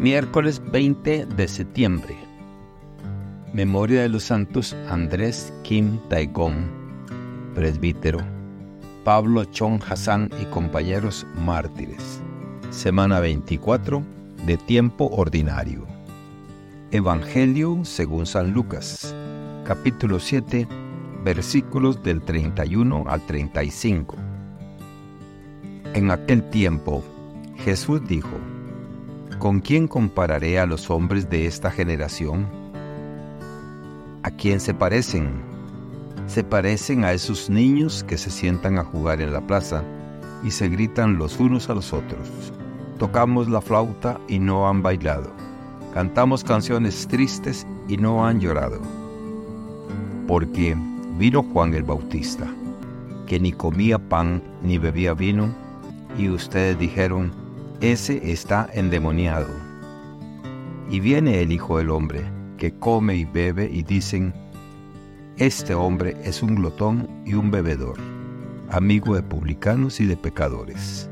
Miércoles 20 de septiembre. Memoria de los santos Andrés Kim Taegong, presbítero. Pablo Chong Hassan y compañeros mártires. Semana 24 de tiempo ordinario. Evangelio según San Lucas, capítulo 7, versículos del 31 al 35. En aquel tiempo, Jesús dijo, ¿Con quién compararé a los hombres de esta generación? ¿A quién se parecen? Se parecen a esos niños que se sientan a jugar en la plaza y se gritan los unos a los otros. Tocamos la flauta y no han bailado. Cantamos canciones tristes y no han llorado. Porque vino Juan el Bautista, que ni comía pan ni bebía vino, y ustedes dijeron, ese está endemoniado. Y viene el Hijo del Hombre, que come y bebe, y dicen, este hombre es un glotón y un bebedor, amigo de publicanos y de pecadores.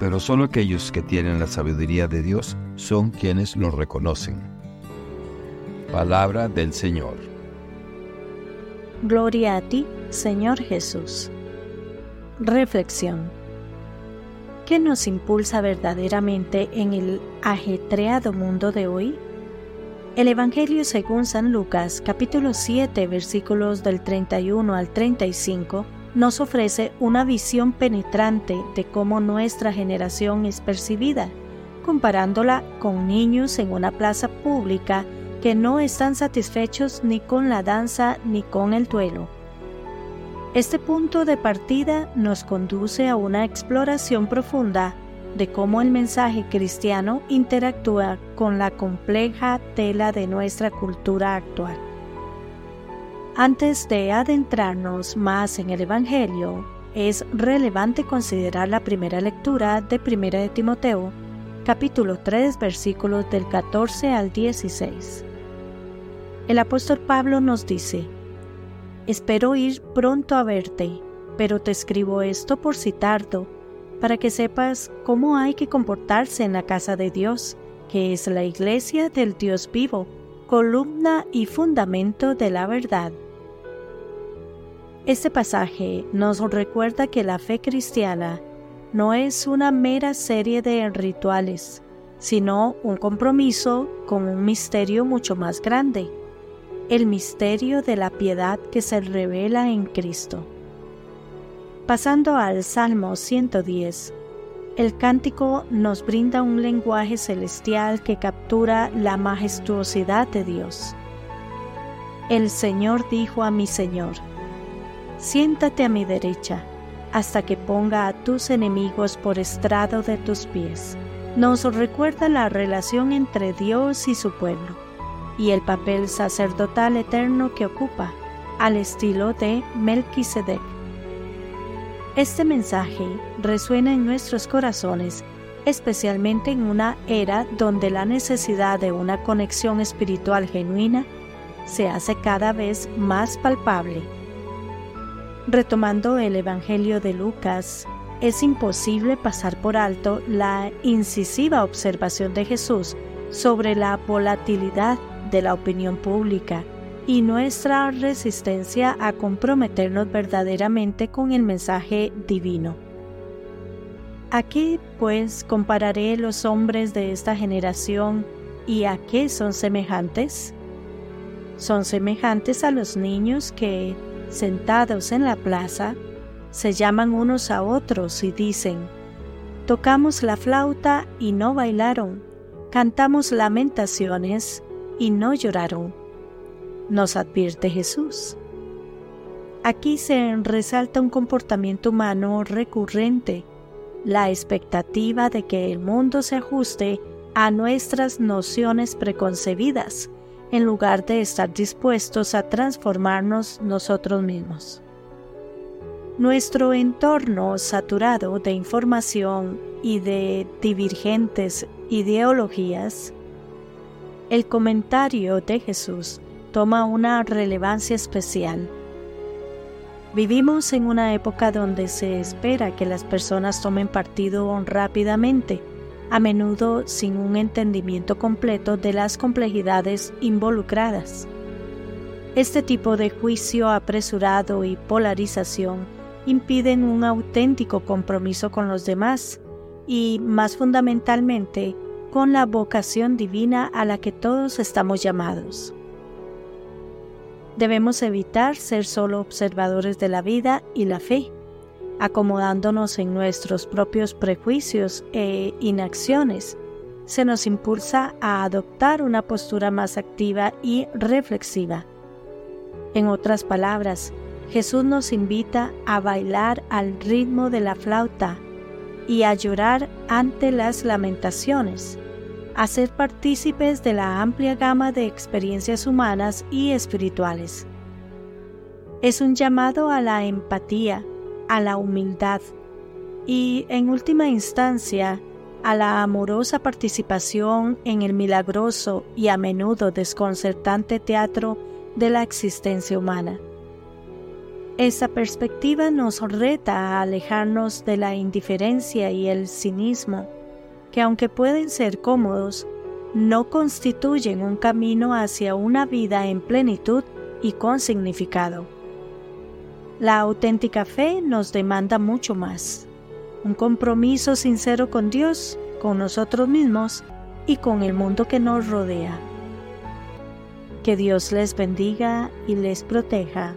Pero solo aquellos que tienen la sabiduría de Dios son quienes lo reconocen. Palabra del Señor. Gloria a ti, Señor Jesús. Reflexión. ¿Qué nos impulsa verdaderamente en el ajetreado mundo de hoy? El Evangelio según San Lucas capítulo 7 versículos del 31 al 35 nos ofrece una visión penetrante de cómo nuestra generación es percibida, comparándola con niños en una plaza pública que no están satisfechos ni con la danza ni con el duelo este punto de partida nos conduce a una exploración profunda de cómo el mensaje cristiano interactúa con la compleja tela de nuestra cultura actual. Antes de adentrarnos más en el Evangelio, es relevante considerar la primera lectura de 1 de Timoteo, capítulo 3, versículos del 14 al 16. El apóstol Pablo nos dice, Espero ir pronto a verte, pero te escribo esto por si tardo, para que sepas cómo hay que comportarse en la casa de Dios, que es la iglesia del Dios vivo, columna y fundamento de la verdad. Este pasaje nos recuerda que la fe cristiana no es una mera serie de rituales, sino un compromiso con un misterio mucho más grande el misterio de la piedad que se revela en Cristo. Pasando al Salmo 110, el cántico nos brinda un lenguaje celestial que captura la majestuosidad de Dios. El Señor dijo a mi Señor, siéntate a mi derecha, hasta que ponga a tus enemigos por estrado de tus pies. Nos recuerda la relación entre Dios y su pueblo y el papel sacerdotal eterno que ocupa, al estilo de Melquisedec. Este mensaje resuena en nuestros corazones, especialmente en una era donde la necesidad de una conexión espiritual genuina se hace cada vez más palpable. Retomando el Evangelio de Lucas, es imposible pasar por alto la incisiva observación de Jesús sobre la volatilidad de la opinión pública y nuestra resistencia a comprometernos verdaderamente con el mensaje divino. Aquí pues compararé los hombres de esta generación y a qué son semejantes. Son semejantes a los niños que, sentados en la plaza, se llaman unos a otros y dicen, tocamos la flauta y no bailaron, cantamos lamentaciones y no lloraron, nos advierte Jesús. Aquí se resalta un comportamiento humano recurrente, la expectativa de que el mundo se ajuste a nuestras nociones preconcebidas, en lugar de estar dispuestos a transformarnos nosotros mismos. Nuestro entorno saturado de información y de divergentes ideologías el comentario de Jesús toma una relevancia especial. Vivimos en una época donde se espera que las personas tomen partido rápidamente, a menudo sin un entendimiento completo de las complejidades involucradas. Este tipo de juicio apresurado y polarización impiden un auténtico compromiso con los demás y, más fundamentalmente, con la vocación divina a la que todos estamos llamados. Debemos evitar ser solo observadores de la vida y la fe, acomodándonos en nuestros propios prejuicios e inacciones. Se nos impulsa a adoptar una postura más activa y reflexiva. En otras palabras, Jesús nos invita a bailar al ritmo de la flauta y a llorar ante las lamentaciones, a ser partícipes de la amplia gama de experiencias humanas y espirituales. Es un llamado a la empatía, a la humildad y, en última instancia, a la amorosa participación en el milagroso y a menudo desconcertante teatro de la existencia humana. Esa perspectiva nos reta a alejarnos de la indiferencia y el cinismo, que aunque pueden ser cómodos, no constituyen un camino hacia una vida en plenitud y con significado. La auténtica fe nos demanda mucho más, un compromiso sincero con Dios, con nosotros mismos y con el mundo que nos rodea. Que Dios les bendiga y les proteja.